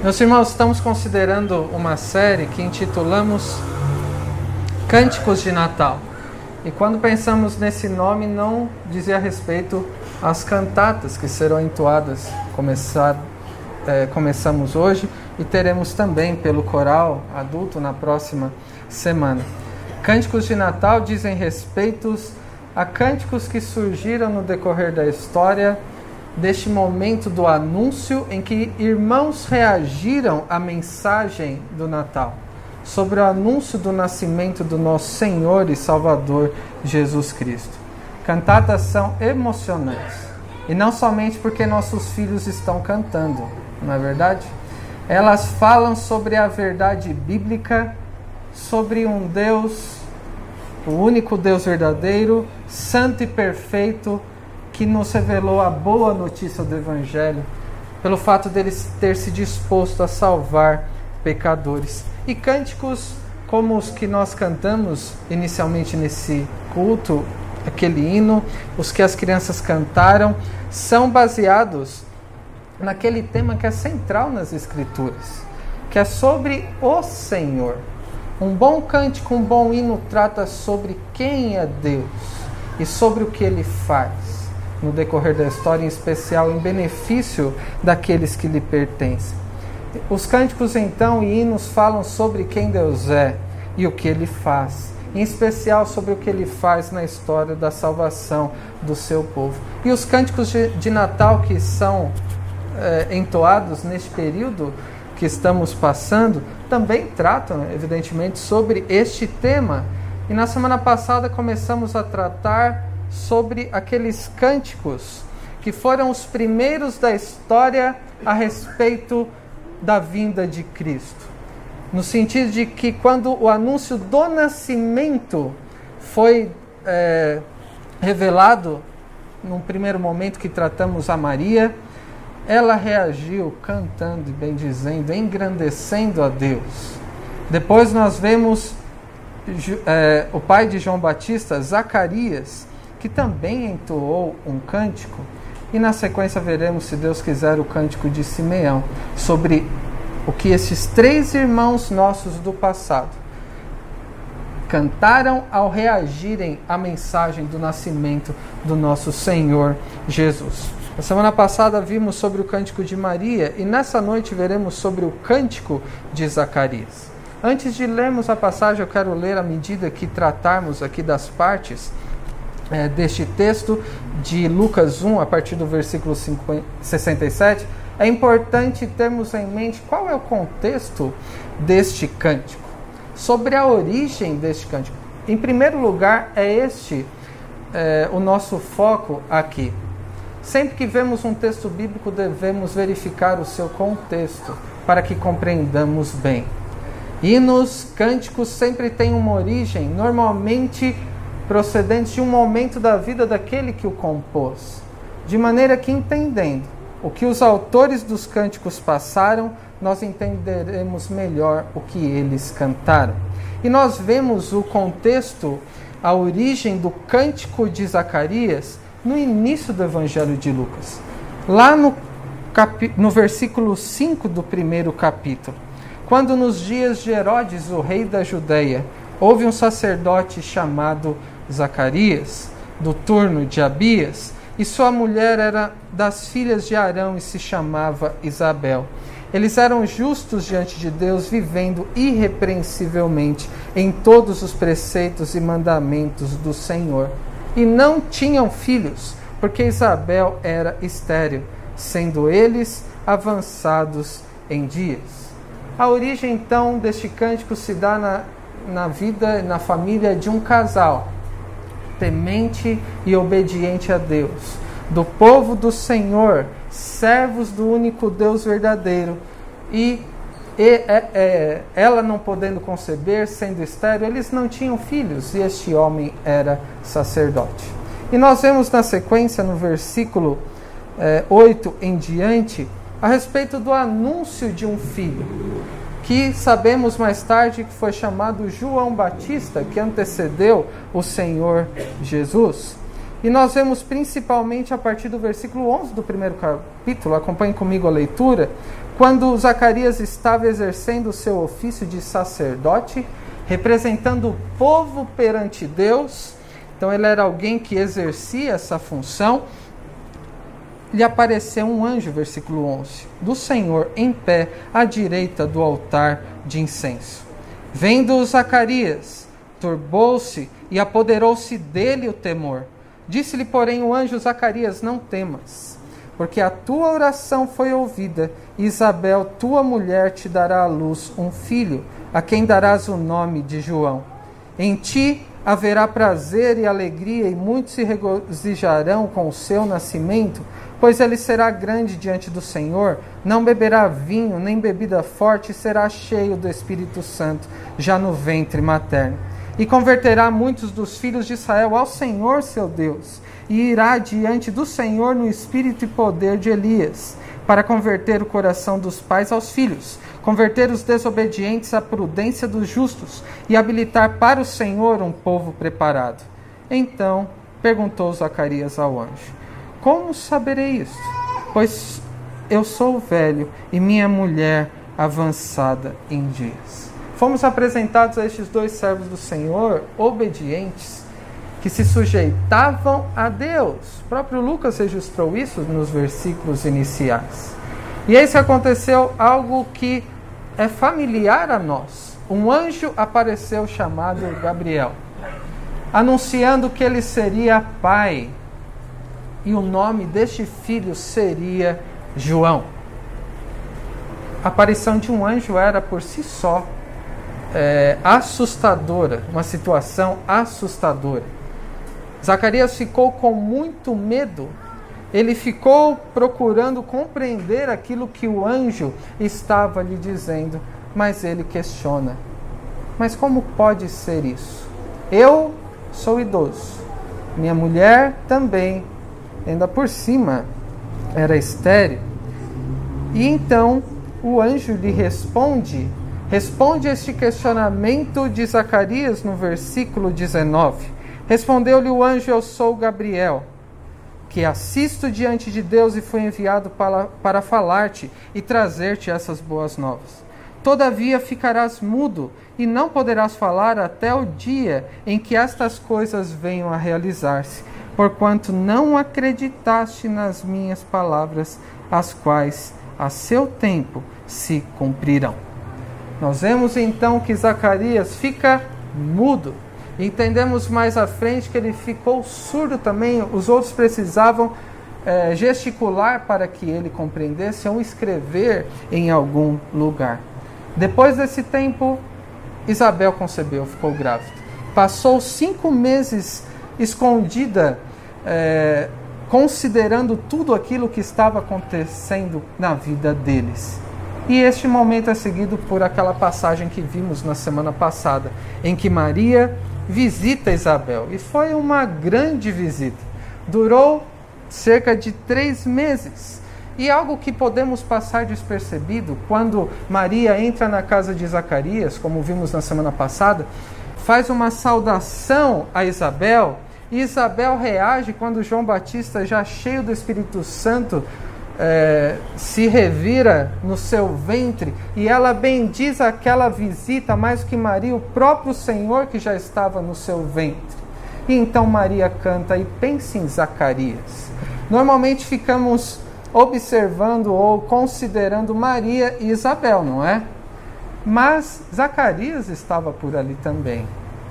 Meus irmãos, estamos considerando uma série que intitulamos Cânticos de Natal. E quando pensamos nesse nome, não dizia respeito às cantatas que serão entoadas. Começar, é, começamos hoje e teremos também pelo coral adulto na próxima semana. Cânticos de Natal dizem respeito a cânticos que surgiram no decorrer da história deste momento do anúncio em que irmãos reagiram à mensagem do Natal, sobre o anúncio do nascimento do nosso Senhor e Salvador Jesus Cristo. Cantatas são emocionantes, e não somente porque nossos filhos estão cantando, não é verdade? Elas falam sobre a verdade bíblica, sobre um Deus, o único Deus verdadeiro, santo e perfeito, que nos revelou a boa notícia do Evangelho, pelo fato dele ter se disposto a salvar pecadores. E cânticos como os que nós cantamos inicialmente nesse culto, aquele hino, os que as crianças cantaram, são baseados naquele tema que é central nas Escrituras, que é sobre o Senhor. Um bom cântico, um bom hino trata sobre quem é Deus e sobre o que ele faz no decorrer da história, em especial em benefício daqueles que lhe pertencem. Os cânticos, então, e hinos falam sobre quem Deus é e o que ele faz, em especial sobre o que ele faz na história da salvação do seu povo. E os cânticos de, Natal que são é, entoados neste período que estamos passando também tratam, evidentemente, sobre este tema. E na semana passada começamos a tratar sobre aqueles cânticos que foram os primeiros da história a respeito da vinda de Cristo. No sentido de que, quando o anúncio do nascimento foi é, revelado, num primeiro momento que tratamos a Maria, ela reagiu cantando e bendizendo, engrandecendo a Deus. Depois nós vemos é, o pai de João Batista, Zacarias, que também entoou um cântico, e na sequência veremos, se Deus quiser, o cântico de Simeão, sobre o que esses três irmãos nossos do passado cantaram ao reagirem à mensagem do nascimento do nosso Senhor Jesus. Na semana passada vimos sobre o cântico de Maria e nessa noite veremos sobre o cântico de Zacarias. Antes de lermos a passagem, eu quero ler à medida que tratarmos aqui das partes é, deste texto de Lucas 1, a partir do versículo 50, 67, é importante termos em mente qual é o contexto deste cântico, sobre a origem deste cântico. Em primeiro lugar, é este é, o nosso foco aqui. Sempre que vemos um texto bíblico, devemos verificar o seu contexto para que compreendamos bem. Hinos, cânticos sempre têm uma origem, normalmente procedentes de um momento da vida daquele que o compôs, de maneira que, entendendo o que os autores dos cânticos passaram, nós entenderemos melhor o que eles cantaram. E nós vemos o contexto, a origem do cântico de Zacarias no início do Evangelho de Lucas, lá no, capi... no versículo 5 do primeiro capítulo. Quando nos dias de Herodes, o rei da Judéia, houve um sacerdote chamado Zacarias, do turno de Abias, e sua mulher era das filhas de Arão e se chamava Isabel. Eles eram justos diante de Deus, vivendo irrepreensivelmente em todos os preceitos e mandamentos do Senhor. E não tinham filhos, porque Isabel era estéril, sendo eles avançados em dias. A origem então deste cântico se dá na, na vida, na família de um casal temente e obediente a Deus, do povo do Senhor, servos do único Deus verdadeiro, e, e é, é, ela não podendo conceber, sendo estéril, eles não tinham filhos, e este homem era sacerdote. E nós vemos na sequência, no versículo é, 8 em diante, a respeito do anúncio de um filho que sabemos mais tarde que foi chamado João Batista, que antecedeu o Senhor Jesus. E nós vemos principalmente a partir do versículo 11 do primeiro capítulo, acompanhe comigo a leitura, quando Zacarias estava exercendo o seu ofício de sacerdote, representando o povo perante Deus. Então ele era alguém que exercia essa função. Lhe apareceu um anjo, versículo 11, do Senhor em pé à direita do altar de incenso. Vendo Zacarias, turbou-se e apoderou-se dele o temor. Disse-lhe, porém, o anjo Zacarias: Não temas, porque a tua oração foi ouvida. Isabel, tua mulher, te dará à luz um filho, a quem darás o nome de João. Em ti haverá prazer e alegria, e muitos se regozijarão com o seu nascimento, pois ele será grande diante do Senhor, não beberá vinho nem bebida forte, e será cheio do Espírito Santo, já no ventre materno. E converterá muitos dos filhos de Israel ao Senhor seu Deus, e irá diante do Senhor no espírito e poder de Elias, para converter o coração dos pais aos filhos, converter os desobedientes à prudência dos justos e habilitar para o Senhor um povo preparado. Então perguntou Zacarias ao anjo: Como saberei isto? Pois eu sou velho e minha mulher avançada em dias. Fomos apresentados a estes dois servos do Senhor, obedientes, que se sujeitavam a Deus. O próprio Lucas registrou isso nos versículos iniciais. E esse aconteceu algo que é familiar a nós. Um anjo apareceu chamado Gabriel, anunciando que ele seria pai e o nome deste filho seria João. A aparição de um anjo era por si só é, assustadora, uma situação assustadora. Zacarias ficou com muito medo. Ele ficou procurando compreender aquilo que o anjo estava lhe dizendo, mas ele questiona: Mas como pode ser isso? Eu sou idoso, minha mulher também, ainda por cima, era estéril. E então o anjo lhe responde Responde este questionamento de Zacarias no versículo 19. Respondeu-lhe o anjo: Eu sou Gabriel, assisto diante de Deus e fui enviado para, para falar-te e trazer-te essas boas novas. Todavia ficarás mudo e não poderás falar até o dia em que estas coisas venham a realizar-se, porquanto não acreditaste nas minhas palavras, as quais a seu tempo se cumprirão. Nós vemos então que Zacarias fica mudo. Entendemos mais à frente que ele ficou surdo também. Os outros precisavam é, gesticular para que ele compreendesse ou escrever em algum lugar. Depois desse tempo, Isabel concebeu, ficou grávida. Passou cinco meses escondida, é, considerando tudo aquilo que estava acontecendo na vida deles. E este momento é seguido por aquela passagem que vimos na semana passada, em que Maria visita Isabel. E foi uma grande visita. Durou cerca de três meses. E algo que podemos passar despercebido quando Maria entra na casa de Zacarias, como vimos na semana passada, faz uma saudação a Isabel. E Isabel reage quando João Batista, já cheio do Espírito Santo, é, se revira no seu ventre e ela bendiz aquela visita mais que Maria, o próprio Senhor que já estava no seu ventre. E então Maria canta e pense em Zacarias. Normalmente ficamos observando ou considerando Maria e Isabel, não é? Mas Zacarias estava por ali também.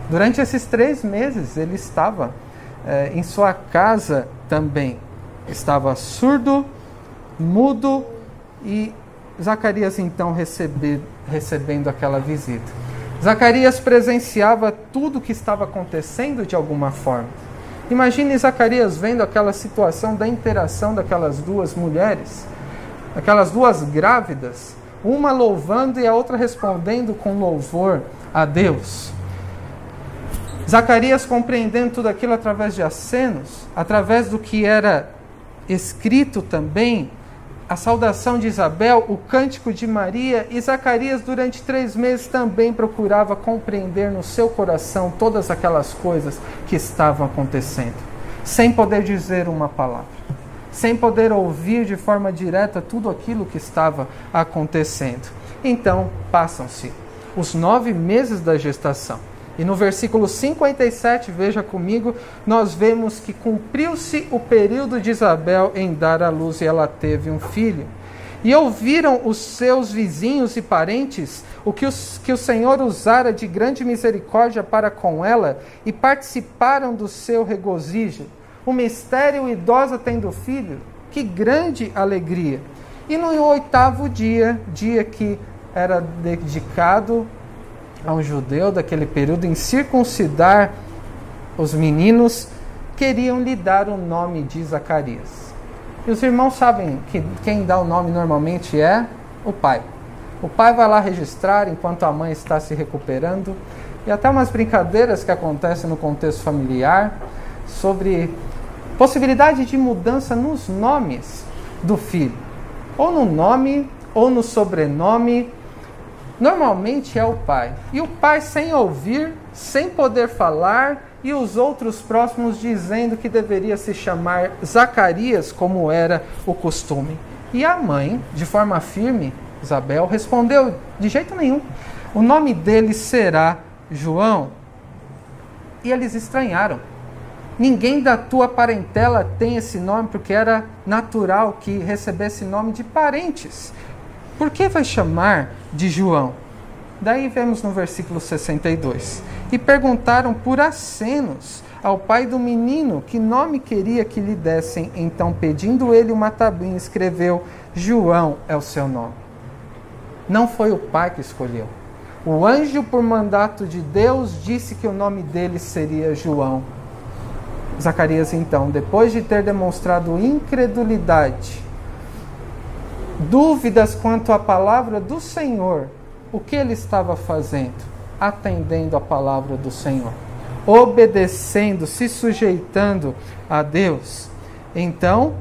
Durante esses três meses ele estava é, em sua casa também. Estava surdo, mudo e Zacarias então recebe, recebendo aquela visita. Zacarias presenciava tudo o que estava acontecendo de alguma forma. Imagine Zacarias vendo aquela situação da interação daquelas duas mulheres, aquelas duas grávidas, uma louvando e a outra respondendo com louvor a Deus. Zacarias compreendendo tudo aquilo através de acenos, através do que era escrito também a saudação de Isabel, o cântico de Maria, e Zacarias, durante três meses, também procurava compreender no seu coração todas aquelas coisas que estavam acontecendo. sem poder dizer uma palavra, sem poder ouvir de forma direta tudo aquilo que estava acontecendo. Então passam-se os nove meses da gestação. E no versículo 57, veja comigo, nós vemos que cumpriu-se o período de Isabel em dar à luz e ela teve um filho. E ouviram os seus vizinhos e parentes o que, os, que o Senhor usara de grande misericórdia para com ela e participaram do seu regozijo. O mistério idosa tendo filho, que grande alegria! E no oitavo dia, dia que era dedicado a um judeu daquele período em circuncidar os meninos, queriam lhe dar o nome de Zacarias. E os irmãos sabem que quem dá o nome normalmente é o pai. O pai vai lá registrar enquanto a mãe está se recuperando. E até umas brincadeiras que acontecem no contexto familiar sobre possibilidade de mudança nos nomes do filho, ou no nome, ou no sobrenome, normalmente é o pai. E o pai, sem ouvir, sem poder falar, e os outros próximos dizendo que deveria se chamar Zacarias, como era o costume. E a mãe, de forma firme, Isabel, respondeu: de jeito nenhum. O nome dele será João. E eles estranharam. Ninguém da tua parentela tem esse nome, porque era natural que recebesse nome de parentes. Por que vai chamar de João? Daí vemos no versículo 62. E perguntaram por acenos ao pai do menino que nome queria que lhe dessem. Então, pedindo ele uma tabuinha, escreveu: João é o seu nome. Não foi o pai que escolheu. O anjo, por mandato de Deus, disse que o nome dele seria João. Zacarias, então, depois de ter demonstrado incredulidade, dúvidas quanto à palavra do Senhor, o que ele estava fazendo? Atendendo a palavra do Senhor, obedecendo, se sujeitando a Deus. Então,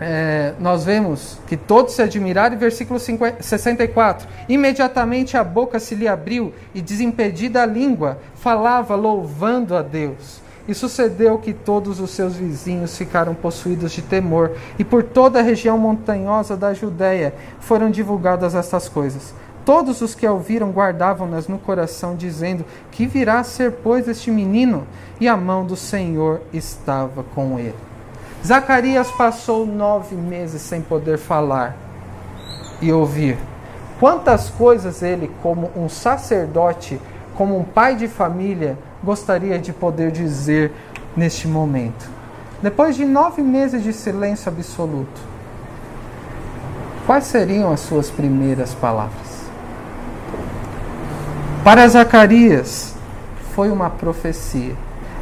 é, nós vemos que todos se admiraram, versículo 50, 64. Imediatamente a boca se lhe abriu e, desimpedida a língua, falava louvando a Deus. E sucedeu que todos os seus vizinhos ficaram possuídos de temor, e por toda a região montanhosa da Judéia foram divulgadas estas coisas. Todos os que a ouviram guardavam-nas no coração, dizendo: Que virá a ser, pois, este menino? E a mão do Senhor estava com ele. Zacarias passou nove meses sem poder falar e ouvir. Quantas coisas ele, como um sacerdote, como um pai de família, gostaria de poder dizer neste momento? Depois de nove meses de silêncio absoluto, quais seriam as suas primeiras palavras? Para Zacarias, foi uma profecia.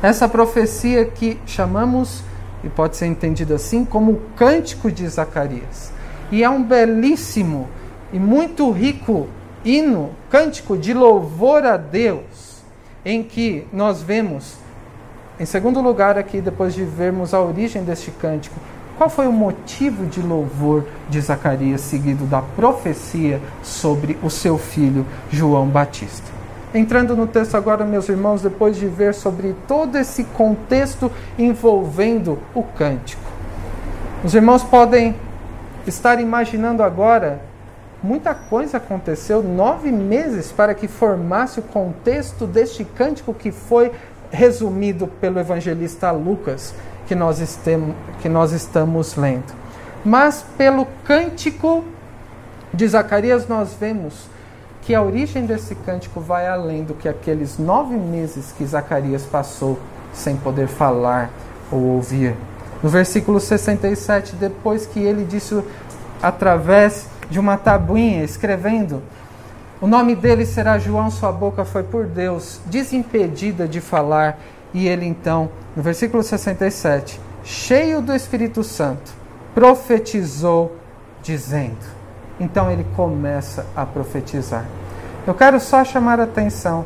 Essa profecia que chamamos, e pode ser entendido assim, como o cântico de Zacarias. E é um belíssimo e muito rico hino, cântico de louvor a Deus em que nós vemos, em segundo lugar, aqui, depois de vermos a origem deste cântico, qual foi o motivo de louvor de Zacarias, seguido da profecia sobre o seu filho João Batista? Entrando no texto agora, meus irmãos, depois de ver sobre todo esse contexto envolvendo o cântico. Os irmãos podem estar imaginando agora Muita coisa aconteceu, nove meses para que formasse o contexto deste cântico que foi resumido pelo evangelista Lucas, que nós, que nós estamos lendo. Mas pelo cântico de Zacarias, nós vemos que a origem desse cântico vai além do que aqueles nove meses que Zacarias passou sem poder falar ou ouvir. No versículo 67, depois que ele disse através de uma tabuinha escrevendo: O nome dele será João, sua boca foi por Deus desimpedida de falar. E ele então, no versículo 67, cheio do Espírito Santo, profetizou, dizendo. Então ele começa a profetizar. Eu quero só chamar a atenção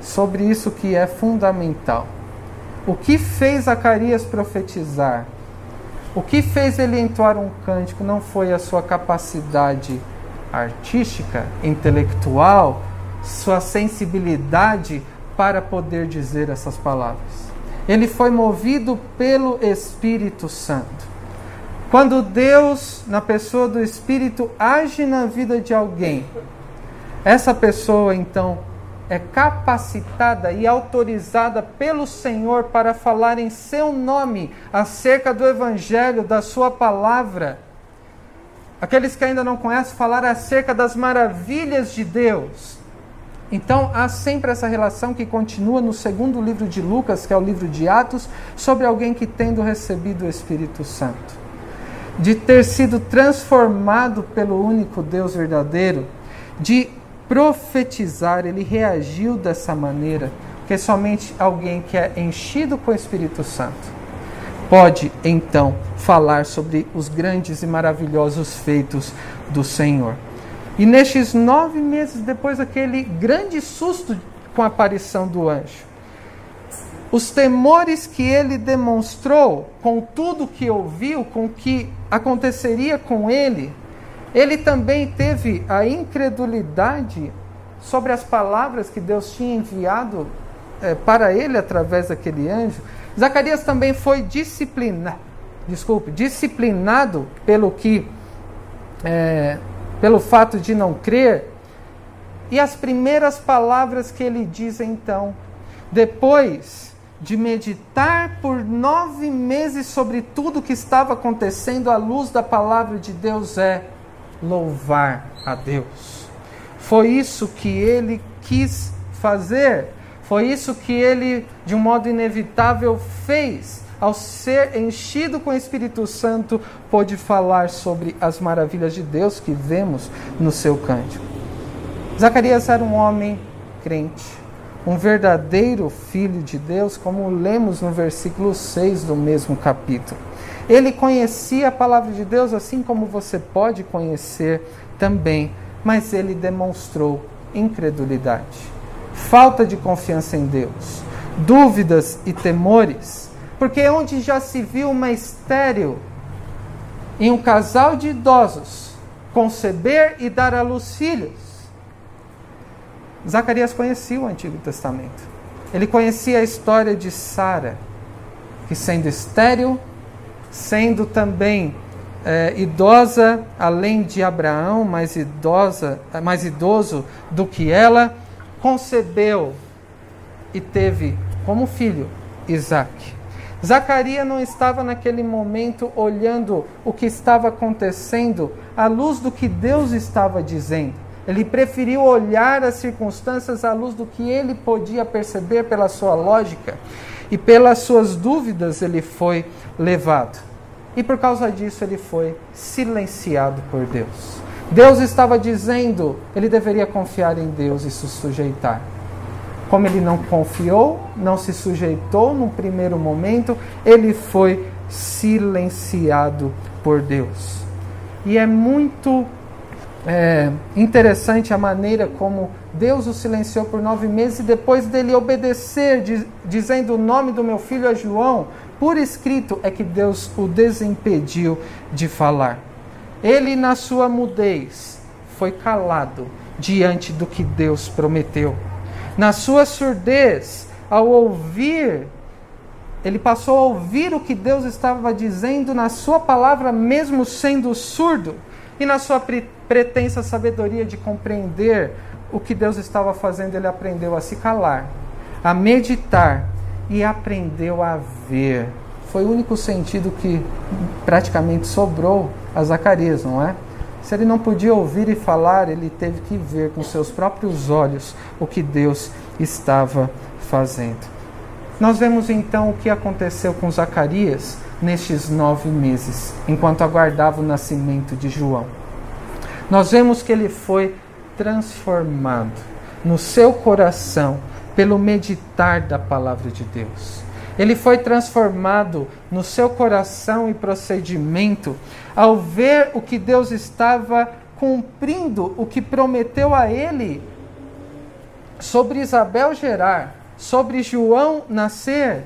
sobre isso que é fundamental. O que fez Zacarias profetizar o que fez ele entoar um cântico não foi a sua capacidade artística, intelectual, sua sensibilidade para poder dizer essas palavras. ele foi movido pelo Espírito Santo. Quando Deus, na pessoa do Espírito, age na vida de alguém, essa pessoa então é capacitada e autorizada pelo Senhor para falar em seu nome acerca do Evangelho, da Sua palavra. Aqueles que ainda não conhecem, falar acerca das maravilhas de Deus. Então há sempre essa relação que continua no segundo livro de Lucas, que é o livro de Atos, sobre alguém que tendo recebido o Espírito Santo, de ter sido transformado pelo único Deus verdadeiro, de profetizar, ele reagiu dessa maneira, porque somente alguém que é enchido com o Espírito Santo pode então falar sobre os grandes e maravilhosos feitos do Senhor. E nestes nove meses depois daquele grande susto com a aparição do anjo, os temores que ele demonstrou com tudo que ouviu, com o que aconteceria com ele, ele também teve a incredulidade sobre as palavras que Deus tinha enviado é, para ele através daquele anjo. Zacarias também foi disciplinado, desculpe, disciplinado pelo que, é, pelo fato de não crer. E as primeiras palavras que ele diz então, depois de meditar por nove meses sobre tudo que estava acontecendo à luz da palavra de Deus, é louvar a Deus. Foi isso que ele quis fazer, foi isso que ele, de um modo inevitável, fez. Ao ser enchido com o Espírito Santo, pôde falar sobre as maravilhas de Deus que vemos no seu cântico. Zacarias era um homem crente, um verdadeiro filho de Deus, como lemos no versículo 6 do mesmo capítulo. Ele conhecia a palavra de Deus assim como você pode conhecer também, mas ele demonstrou incredulidade, falta de confiança em Deus, dúvidas e temores, porque onde já se viu uma estéril em um casal de idosos conceber e dar à luz filhos. Zacarias conhecia o Antigo Testamento. Ele conhecia a história de Sara, que sendo estéril, sendo também é, idosa, além de Abraão, mais idosa, mais idoso do que ela, concebeu e teve como filho Isaac. Zacarias não estava naquele momento olhando o que estava acontecendo à luz do que Deus estava dizendo. Ele preferiu olhar as circunstâncias à luz do que ele podia perceber pela sua lógica e pelas suas dúvidas ele foi levado. E por causa disso ele foi silenciado por Deus. Deus estava dizendo, ele deveria confiar em Deus e se sujeitar. Como ele não confiou, não se sujeitou no primeiro momento, ele foi silenciado por Deus. E é muito é, interessante a maneira como Deus o silenciou por nove meses e depois dele obedecer, diz, dizendo o nome do meu filho é João, por escrito é que Deus o desimpediu de falar. Ele, na sua mudez, foi calado diante do que Deus prometeu. Na sua surdez, ao ouvir, ele passou a ouvir o que Deus estava dizendo na sua palavra, mesmo sendo surdo, e na sua pretensa sabedoria de compreender o que Deus estava fazendo, ele aprendeu a se calar, a meditar e aprendeu a ver. Foi o único sentido que praticamente sobrou a Zacarias, não é? Se ele não podia ouvir e falar, ele teve que ver com seus próprios olhos o que Deus estava fazendo. Nós vemos então o que aconteceu com Zacarias nestes nove meses, enquanto aguardava o nascimento de João. Nós vemos que ele foi transformado no seu coração pelo meditar da palavra de Deus. Ele foi transformado no seu coração e procedimento ao ver o que Deus estava cumprindo, o que prometeu a ele sobre Isabel gerar, sobre João nascer,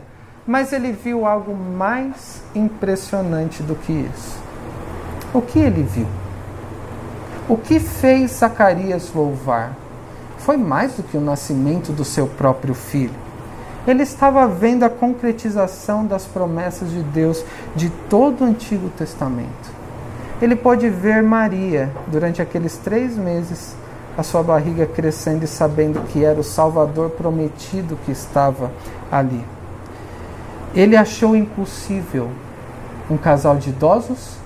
mas ele viu algo mais impressionante do que isso. O que ele viu? O que fez Zacarias louvar? foi mais do que o nascimento do seu próprio filho. Ele estava vendo a concretização das promessas de Deus de todo o Antigo Testamento. Ele pôde ver Maria durante aqueles três meses, a sua barriga crescendo e sabendo que era o Salvador prometido que estava ali. Ele achou impossível um casal de idosos,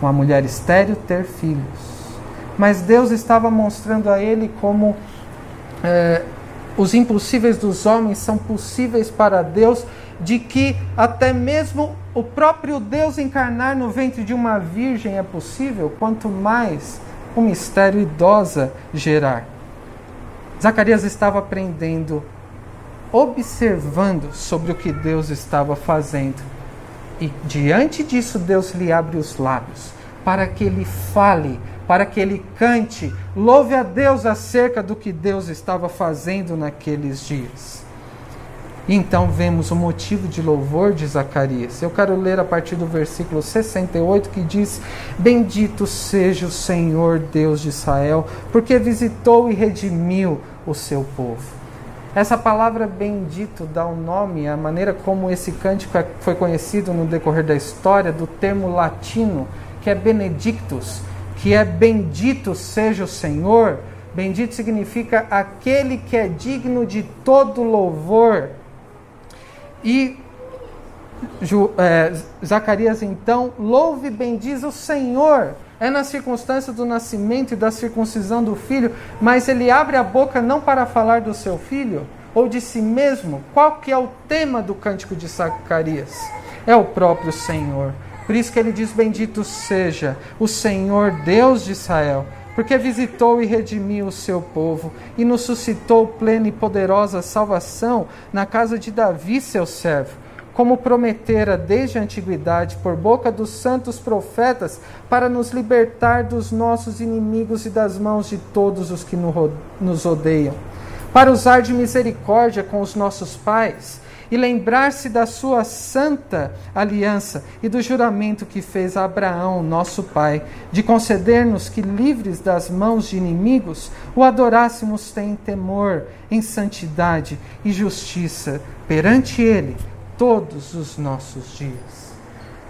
uma mulher estéril, ter filhos. Mas Deus estava mostrando a ele como é, os impossíveis dos homens são possíveis para Deus, de que até mesmo o próprio Deus encarnar no ventre de uma virgem é possível, quanto mais um mistério idosa gerar. Zacarias estava aprendendo, observando sobre o que Deus estava fazendo. E diante disso, Deus lhe abre os lábios para que ele fale para que ele cante, louve a Deus acerca do que Deus estava fazendo naqueles dias. então vemos o motivo de louvor de Zacarias. Eu quero ler a partir do versículo 68 que diz: Bendito seja o Senhor Deus de Israel, porque visitou e redimiu o seu povo. Essa palavra bendito dá o um nome à maneira como esse cântico é, foi conhecido no decorrer da história do termo latino que é benedictus, que é bendito seja o Senhor. Bendito significa aquele que é digno de todo louvor. E é, Zacarias então louve e bendiz o Senhor. É na circunstância do nascimento e da circuncisão do filho, mas ele abre a boca não para falar do seu filho ou de si mesmo. Qual que é o tema do cântico de Zacarias? É o próprio Senhor. Por isso que ele diz: Bendito seja o Senhor Deus de Israel, porque visitou e redimiu o seu povo e nos suscitou plena e poderosa salvação na casa de Davi, seu servo, como prometera desde a antiguidade por boca dos santos profetas, para nos libertar dos nossos inimigos e das mãos de todos os que nos odeiam, para usar de misericórdia com os nossos pais e lembrar-se da sua santa aliança e do juramento que fez a Abraão, nosso pai, de conceder-nos que, livres das mãos de inimigos, o adorássemos sem temor, em santidade e justiça perante Ele todos os nossos dias.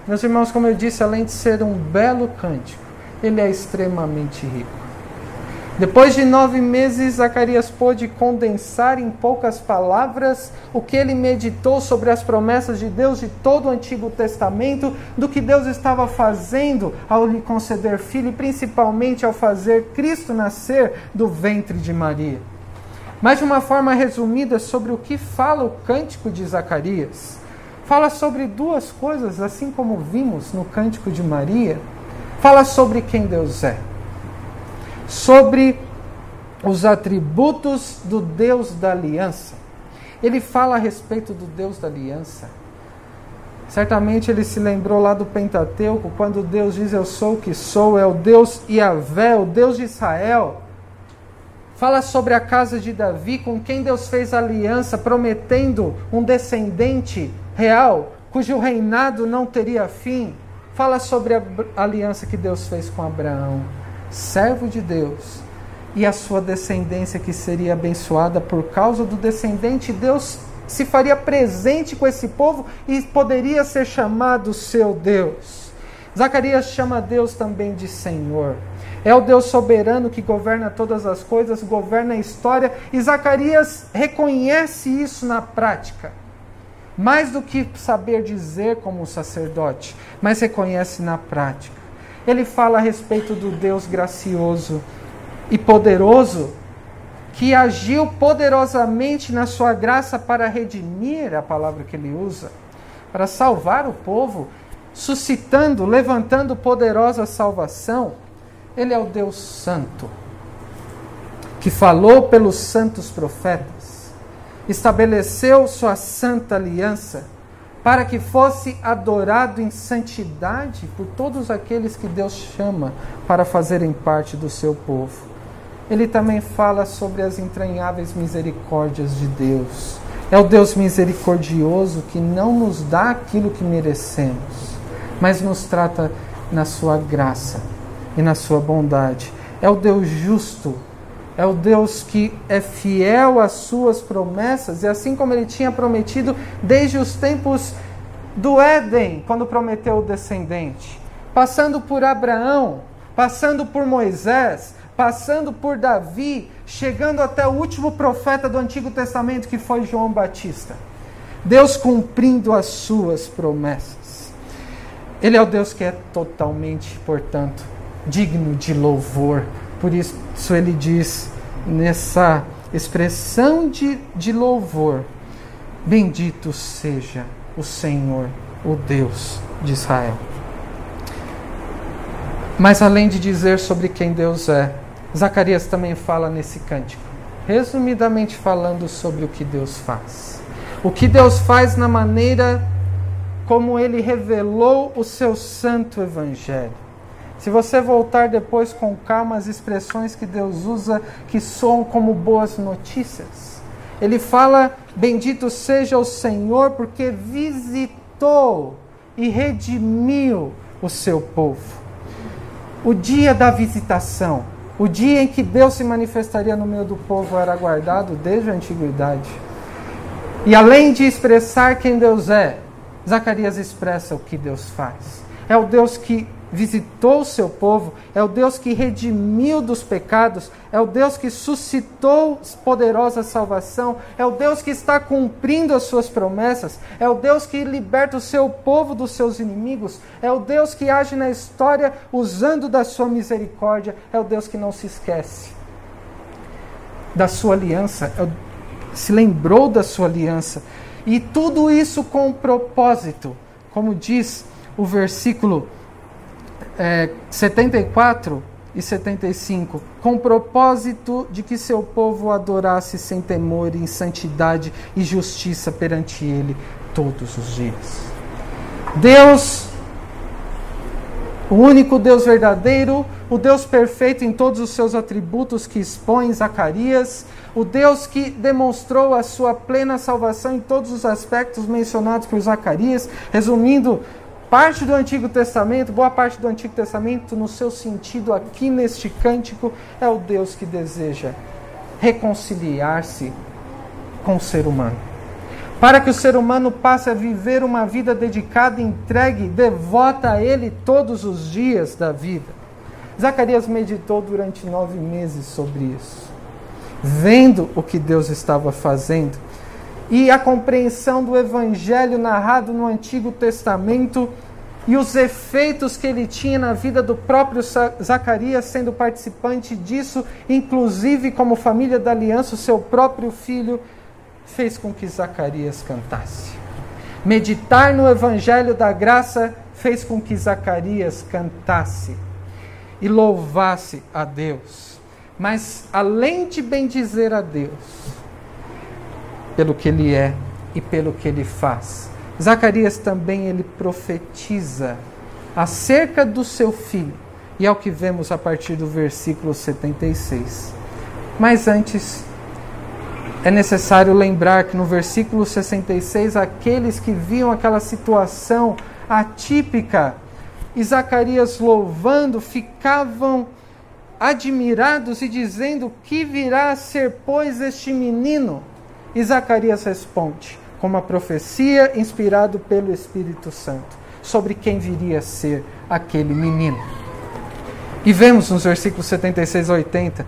Meus irmãos, como eu disse, além de ser um belo cântico, ele é extremamente rico. Depois de nove meses, Zacarias pôde condensar em poucas palavras o que ele meditou sobre as promessas de Deus de todo o Antigo Testamento, do que Deus estava fazendo ao lhe conceder filho e principalmente ao fazer Cristo nascer do ventre de Maria. Mas de uma forma resumida sobre o que fala o cântico de Zacarias. Fala sobre duas coisas, assim como vimos no cântico de Maria. Fala sobre quem Deus é sobre os atributos do Deus da aliança. Ele fala a respeito do Deus da aliança. Certamente ele se lembrou lá do Pentateuco, quando Deus diz: Eu sou o que sou, é o Deus Iavé, o Deus de Israel. Fala sobre a casa de Davi, com quem Deus fez aliança, prometendo um descendente real, cujo reinado não teria fim. Fala sobre a aliança que Deus fez com Abraão servo de Deus, e a sua descendência que seria abençoada por causa do descendente, Deus se faria presente com esse povo e poderia ser chamado seu Deus. Zacarias chama Deus também de Senhor. É o Deus soberano que governa todas as coisas, governa a história, e Zacarias reconhece isso na prática. Mais do que saber dizer como sacerdote, mas reconhece na prática ele fala a respeito do Deus gracioso e poderoso que agiu poderosamente na sua graça para redimir a palavra que ele usa, para salvar o povo, suscitando, levantando poderosa salvação. Ele é o Deus Santo, que falou pelos santos profetas, estabeleceu sua santa aliança para que fosse adorado em santidade por todos aqueles que Deus chama para fazerem parte do seu povo. Ele também fala sobre as entranháveis misericórdias de Deus. É o Deus misericordioso que não nos dá aquilo que merecemos, mas nos trata na sua graça e na sua bondade. É o Deus justo é o Deus que é fiel às suas promessas, e assim como ele tinha prometido desde os tempos do Éden, quando prometeu o descendente, passando por Abraão, passando por Moisés, passando por Davi, chegando até o último profeta do Antigo Testamento, que foi João Batista. Deus cumprindo as suas promessas. Ele é o Deus que é totalmente, portanto, digno de louvor, por isso ele diz nessa expressão de, de louvor: Bendito seja o Senhor, o Deus de Israel. Mas além de dizer sobre quem Deus é, Zacarias também fala nesse cântico, resumidamente falando sobre o que Deus faz. O que Deus faz na maneira como ele revelou o seu santo evangelho. Se você voltar depois com calma as expressões que Deus usa, que soam como boas notícias. Ele fala: Bendito seja o Senhor, porque visitou e redimiu o seu povo. O dia da visitação, o dia em que Deus se manifestaria no meio do povo, era guardado desde a antiguidade. E além de expressar quem Deus é, Zacarias expressa o que Deus faz. É o Deus que visitou o seu povo, é o Deus que redimiu dos pecados, é o Deus que suscitou poderosa salvação, é o Deus que está cumprindo as suas promessas, é o Deus que liberta o seu povo dos seus inimigos, é o Deus que age na história usando da sua misericórdia, é o Deus que não se esquece da sua aliança, é se lembrou da sua aliança. E tudo isso com propósito, como diz o versículo é, 74 e 75, com propósito de que seu povo adorasse sem temor, em santidade e justiça perante ele todos os dias. Deus, o único Deus verdadeiro, o Deus perfeito em todos os seus atributos que expõe Zacarias, o Deus que demonstrou a sua plena salvação em todos os aspectos mencionados por Zacarias, resumindo parte do Antigo Testamento, boa parte do Antigo Testamento, no seu sentido aqui neste cântico, é o Deus que deseja reconciliar-se com o ser humano. Para que o ser humano passe a viver uma vida dedicada, entregue, devota a Ele todos os dias da vida. Zacarias meditou durante nove meses sobre isso, vendo o que Deus estava fazendo e a compreensão do evangelho narrado no Antigo Testamento e os efeitos que ele tinha na vida do próprio Zacarias, sendo participante disso, inclusive como família da aliança, o seu próprio filho, fez com que Zacarias cantasse. Meditar no evangelho da graça fez com que Zacarias cantasse e louvasse a Deus. Mas além de bendizer a Deus, pelo que ele é e pelo que ele faz, Zacarias também ele profetiza acerca do seu filho, e é o que vemos a partir do versículo 76. Mas antes, é necessário lembrar que no versículo 66, aqueles que viam aquela situação atípica e Zacarias louvando, ficavam admirados e dizendo: Que virá a ser, pois, este menino? E Zacarias responde: com uma profecia inspirado pelo Espírito Santo sobre quem viria a ser aquele menino. E vemos nos versículos 76 a 80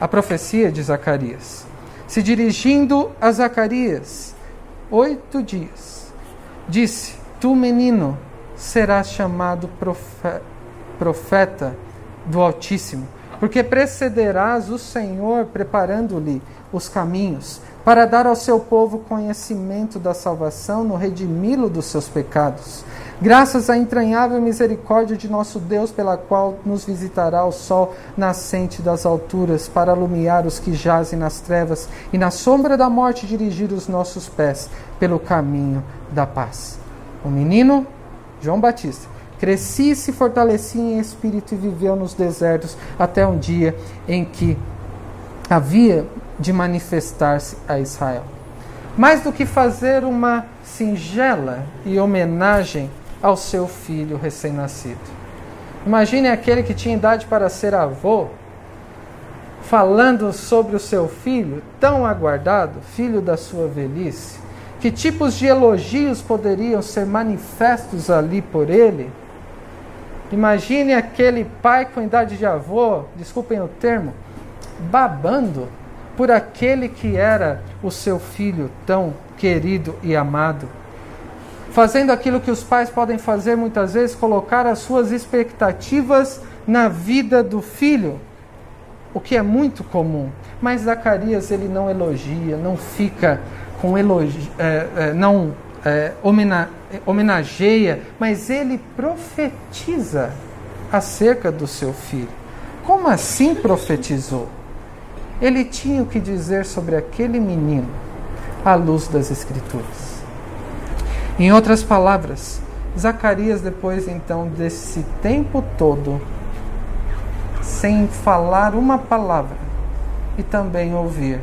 a profecia de Zacarias. Se dirigindo a Zacarias, oito dias, disse: Tu, menino, serás chamado profeta do Altíssimo, porque precederás o Senhor preparando-lhe os caminhos para dar ao seu povo conhecimento da salvação no redimi-lo dos seus pecados. Graças à entranhável misericórdia de nosso Deus, pela qual nos visitará o sol nascente das alturas, para alumiar os que jazem nas trevas e na sombra da morte dirigir os nossos pés pelo caminho da paz. O menino, João Batista, crescia e se fortalecia em espírito e viveu nos desertos até um dia em que havia de manifestar-se a Israel. Mais do que fazer uma singela e homenagem ao seu filho recém-nascido. Imagine aquele que tinha idade para ser avô, falando sobre o seu filho, tão aguardado, filho da sua velhice? Que tipos de elogios poderiam ser manifestos ali por ele? Imagine aquele pai com idade de avô, desculpem o termo, babando por aquele que era o seu filho tão querido e amado. Fazendo aquilo que os pais podem fazer muitas vezes, colocar as suas expectativas na vida do filho, o que é muito comum. Mas Zacarias ele não elogia, não fica com elogio, é, é, não é, homena, homenageia, mas ele profetiza acerca do seu filho. Como assim profetizou? Ele tinha o que dizer sobre aquele menino à luz das Escrituras. Em outras palavras, Zacarias, depois então desse tempo todo, sem falar uma palavra e também ouvir,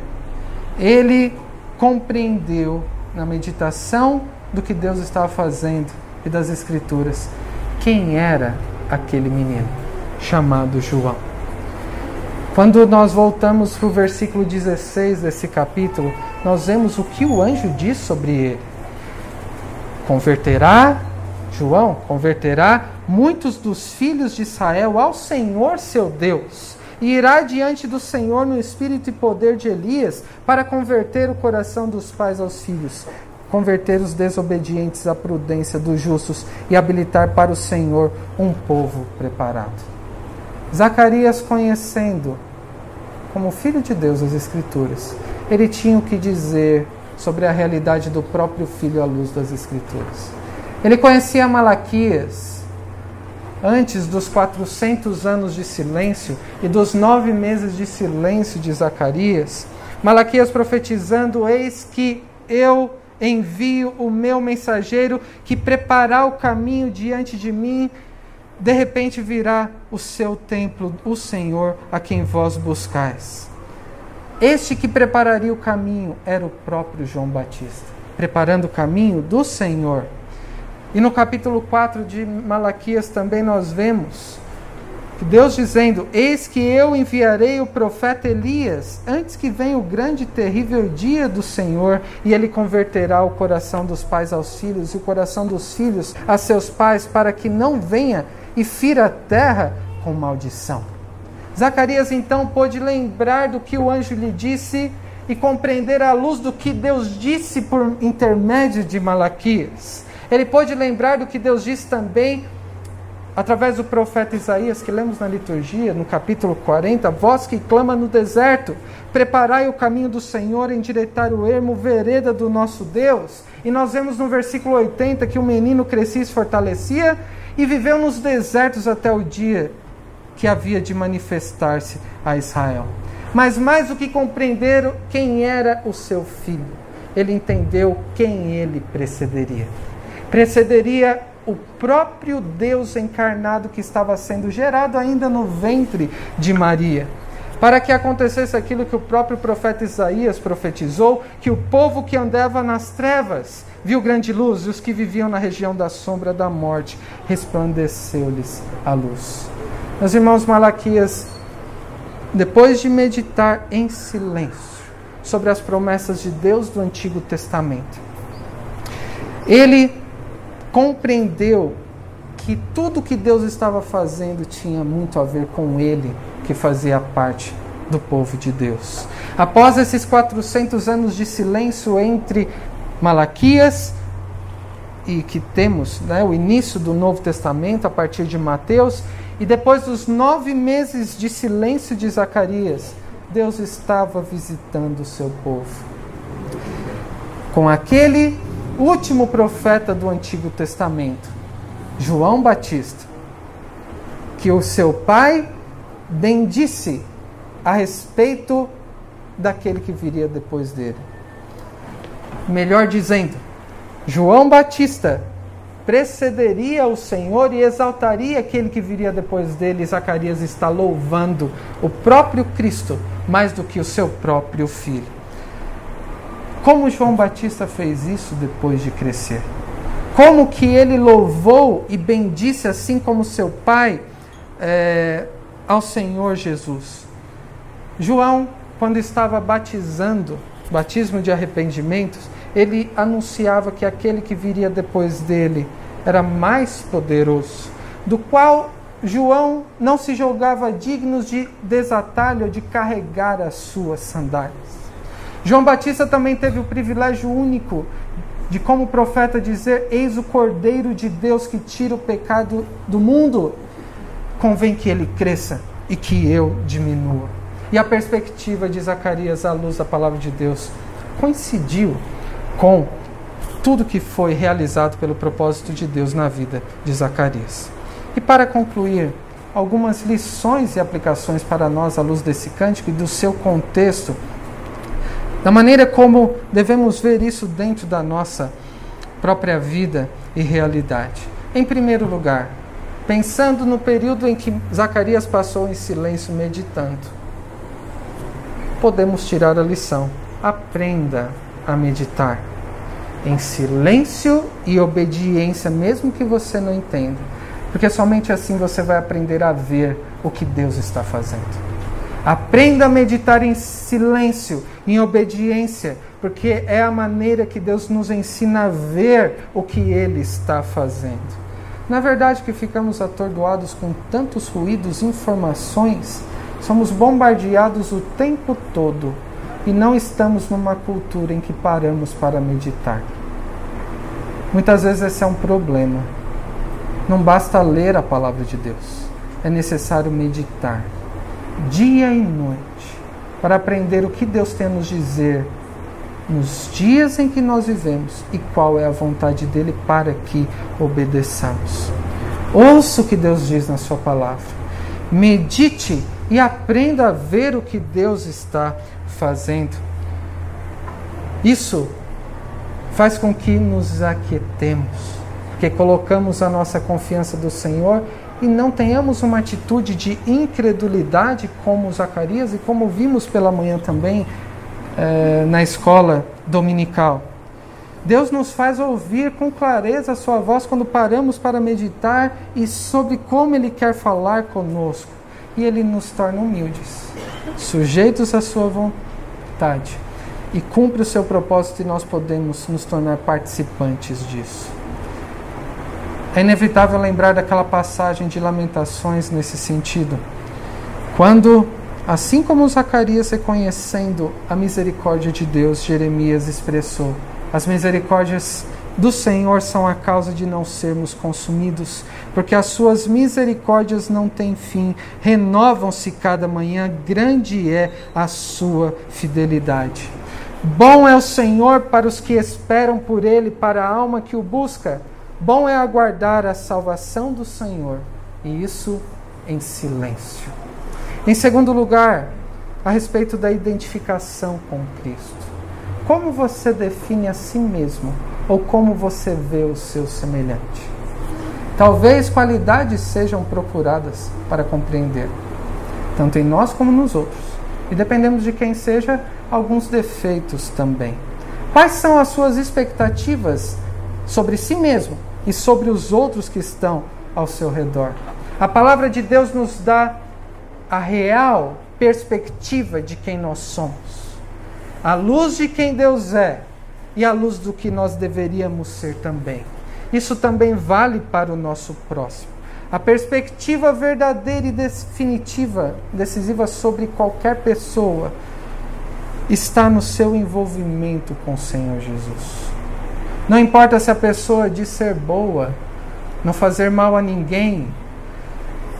ele compreendeu na meditação do que Deus estava fazendo e das Escrituras quem era aquele menino chamado João. Quando nós voltamos para o versículo 16 desse capítulo, nós vemos o que o anjo diz sobre ele. Converterá, João, converterá muitos dos filhos de Israel ao Senhor seu Deus, e irá diante do Senhor no espírito e poder de Elias, para converter o coração dos pais aos filhos, converter os desobedientes à prudência dos justos e habilitar para o Senhor um povo preparado. Zacarias, conhecendo como filho de Deus as Escrituras, ele tinha o que dizer sobre a realidade do próprio filho à luz das Escrituras. Ele conhecia Malaquias antes dos 400 anos de silêncio e dos nove meses de silêncio de Zacarias. Malaquias profetizando: Eis que eu envio o meu mensageiro que preparar o caminho diante de mim. De repente virá o seu templo, o Senhor, a quem vós buscais. Este que prepararia o caminho era o próprio João Batista, preparando o caminho do Senhor. E no capítulo 4 de Malaquias também nós vemos Deus dizendo: Eis que eu enviarei o profeta Elias antes que venha o grande e terrível dia do Senhor, e ele converterá o coração dos pais aos filhos e o coração dos filhos a seus pais, para que não venha e fira a terra com maldição. Zacarias então pôde lembrar do que o anjo lhe disse e compreender à luz do que Deus disse por intermédio de Malaquias. Ele pôde lembrar do que Deus disse também através do profeta Isaías, que lemos na liturgia, no capítulo 40, voz que clama no deserto, preparai o caminho do Senhor, endireitai o ermo, vereda do nosso Deus. E nós vemos no versículo 80 que o menino crescia e se fortalecia e viveu nos desertos até o dia que havia de manifestar-se a Israel. Mas mais do que compreender quem era o seu filho, ele entendeu quem ele precederia. Precederia o próprio Deus encarnado que estava sendo gerado ainda no ventre de Maria. Para que acontecesse aquilo que o próprio profeta Isaías profetizou, que o povo que andava nas trevas viu grande luz, e os que viviam na região da sombra da morte resplandeceu-lhes a luz. Meus irmãos, Malaquias, depois de meditar em silêncio sobre as promessas de Deus do Antigo Testamento, ele compreendeu que tudo que Deus estava fazendo tinha muito a ver com ele, que fazia parte do povo de Deus. Após esses 400 anos de silêncio entre Malaquias e que temos né, o início do Novo Testamento a partir de Mateus, e depois dos nove meses de silêncio de Zacarias, Deus estava visitando o seu povo. Com aquele último profeta do Antigo Testamento, João Batista, que o seu pai bendisse a respeito daquele que viria depois dele. Melhor dizendo, João Batista precederia o Senhor e exaltaria aquele que viria depois dele. Zacarias está louvando o próprio Cristo mais do que o seu próprio filho. Como João Batista fez isso depois de crescer? Como que ele louvou e bendisse, assim como seu pai, é, ao Senhor Jesus? João, quando estava batizando, batismo de arrependimentos, ele anunciava que aquele que viria depois dele era mais poderoso, do qual João não se julgava digno de desatar-lhe ou de carregar as suas sandálias. João Batista também teve o privilégio único de, como profeta, dizer: Eis o Cordeiro de Deus que tira o pecado do mundo. Convém que ele cresça e que eu diminua. E a perspectiva de Zacarias, à luz da palavra de Deus, coincidiu com tudo que foi realizado pelo propósito de Deus na vida de Zacarias. E para concluir, algumas lições e aplicações para nós à luz desse cântico e do seu contexto, da maneira como devemos ver isso dentro da nossa própria vida e realidade. Em primeiro lugar, pensando no período em que Zacarias passou em silêncio meditando, podemos tirar a lição. Aprenda a meditar em silêncio e obediência, mesmo que você não entenda. Porque somente assim você vai aprender a ver o que Deus está fazendo. Aprenda a meditar em silêncio, em obediência, porque é a maneira que Deus nos ensina a ver o que Ele está fazendo. Na verdade, que ficamos atordoados com tantos ruídos, informações, somos bombardeados o tempo todo e não estamos numa cultura em que paramos para meditar. Muitas vezes esse é um problema. Não basta ler a palavra de Deus, é necessário meditar, dia e noite, para aprender o que Deus tem a nos dizer nos dias em que nós vivemos e qual é a vontade dele para que obedeçamos. Ouça o que Deus diz na Sua palavra, medite e aprenda a ver o que Deus está fazendo. Isso faz com que nos aquietemos que colocamos a nossa confiança do Senhor e não tenhamos uma atitude de incredulidade como Zacarias e como vimos pela manhã também eh, na escola dominical. Deus nos faz ouvir com clareza a sua voz quando paramos para meditar e sobre como Ele quer falar conosco. E Ele nos torna humildes, sujeitos à sua vontade. E cumpre o seu propósito e nós podemos nos tornar participantes disso. É inevitável lembrar daquela passagem de Lamentações nesse sentido. Quando, assim como Zacarias reconhecendo a misericórdia de Deus, Jeremias expressou: As misericórdias do Senhor são a causa de não sermos consumidos, porque as suas misericórdias não têm fim, renovam-se cada manhã, grande é a sua fidelidade. Bom é o Senhor para os que esperam por Ele, para a alma que o busca. Bom é aguardar a salvação do Senhor, e isso em silêncio. Em segundo lugar, a respeito da identificação com Cristo. Como você define a si mesmo ou como você vê o seu semelhante? Talvez qualidades sejam procuradas para compreender, tanto em nós como nos outros. E dependendo de quem seja, alguns defeitos também. Quais são as suas expectativas sobre si mesmo e sobre os outros que estão ao seu redor. A palavra de Deus nos dá a real perspectiva de quem nós somos, a luz de quem Deus é e a luz do que nós deveríamos ser também. Isso também vale para o nosso próximo. A perspectiva verdadeira e definitiva, decisiva sobre qualquer pessoa, está no seu envolvimento com o Senhor Jesus. Não importa se a pessoa diz ser boa, não fazer mal a ninguém,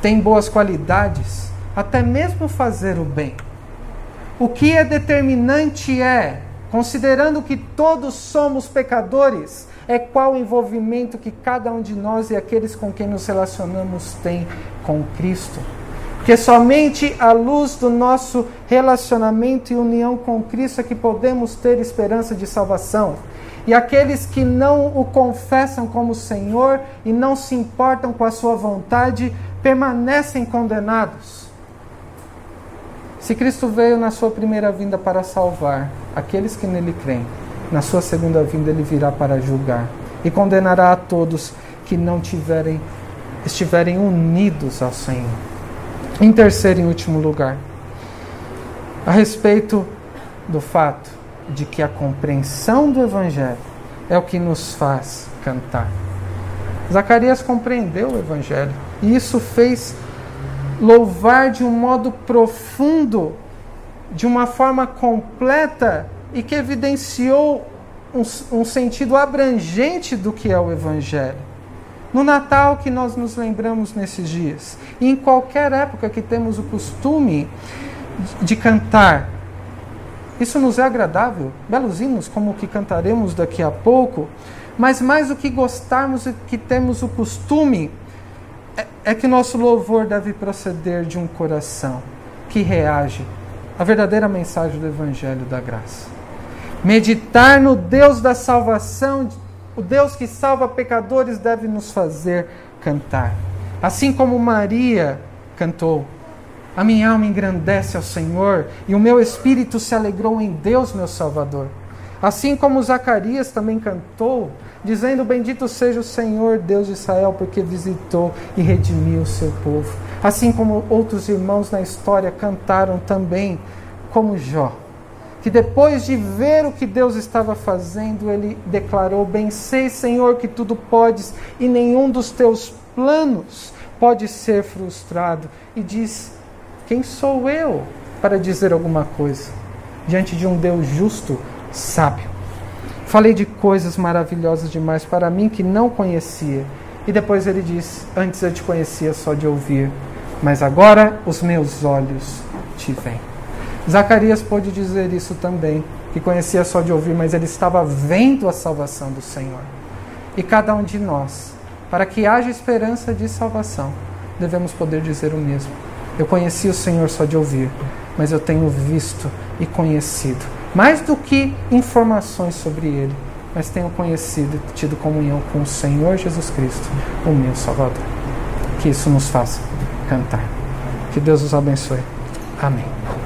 tem boas qualidades, até mesmo fazer o bem. O que é determinante é, considerando que todos somos pecadores, é qual o envolvimento que cada um de nós e aqueles com quem nos relacionamos tem com Cristo. Porque somente à luz do nosso relacionamento e união com Cristo é que podemos ter esperança de salvação. E aqueles que não o confessam como Senhor e não se importam com a sua vontade permanecem condenados. Se Cristo veio na sua primeira vinda para salvar aqueles que nele creem, na sua segunda vinda ele virá para julgar e condenará a todos que não tiverem estiverem unidos ao Senhor. Em terceiro e último lugar, a respeito do fato de que a compreensão do Evangelho é o que nos faz cantar. Zacarias compreendeu o Evangelho e isso fez louvar de um modo profundo, de uma forma completa e que evidenciou um, um sentido abrangente do que é o Evangelho. No Natal que nós nos lembramos nesses dias, e em qualquer época que temos o costume de cantar, isso nos é agradável, belos hinos como o que cantaremos daqui a pouco, mas mais do que gostarmos e que temos o costume, é, é que nosso louvor deve proceder de um coração que reage à verdadeira mensagem do Evangelho da Graça. Meditar no Deus da salvação, o Deus que salva pecadores, deve nos fazer cantar. Assim como Maria cantou. A minha alma engrandece ao Senhor e o meu espírito se alegrou em Deus, meu Salvador. Assim como Zacarias também cantou, dizendo: Bendito seja o Senhor, Deus de Israel, porque visitou e redimiu o seu povo. Assim como outros irmãos na história cantaram também, como Jó que depois de ver o que Deus estava fazendo, ele declarou: Bem sei, Senhor, que tudo podes e nenhum dos teus planos pode ser frustrado. E diz: Quem sou eu para dizer alguma coisa diante de um Deus justo, sábio? Falei de coisas maravilhosas demais para mim que não conhecia. E depois ele diz: Antes eu te conhecia só de ouvir, mas agora os meus olhos te veem. Zacarias pôde dizer isso também, que conhecia só de ouvir, mas ele estava vendo a salvação do Senhor. E cada um de nós, para que haja esperança de salvação, devemos poder dizer o mesmo. Eu conheci o Senhor só de ouvir, mas eu tenho visto e conhecido, mais do que informações sobre Ele, mas tenho conhecido e tido comunhão com o Senhor Jesus Cristo, o meu Salvador. Que isso nos faça cantar. Que Deus os abençoe. Amém.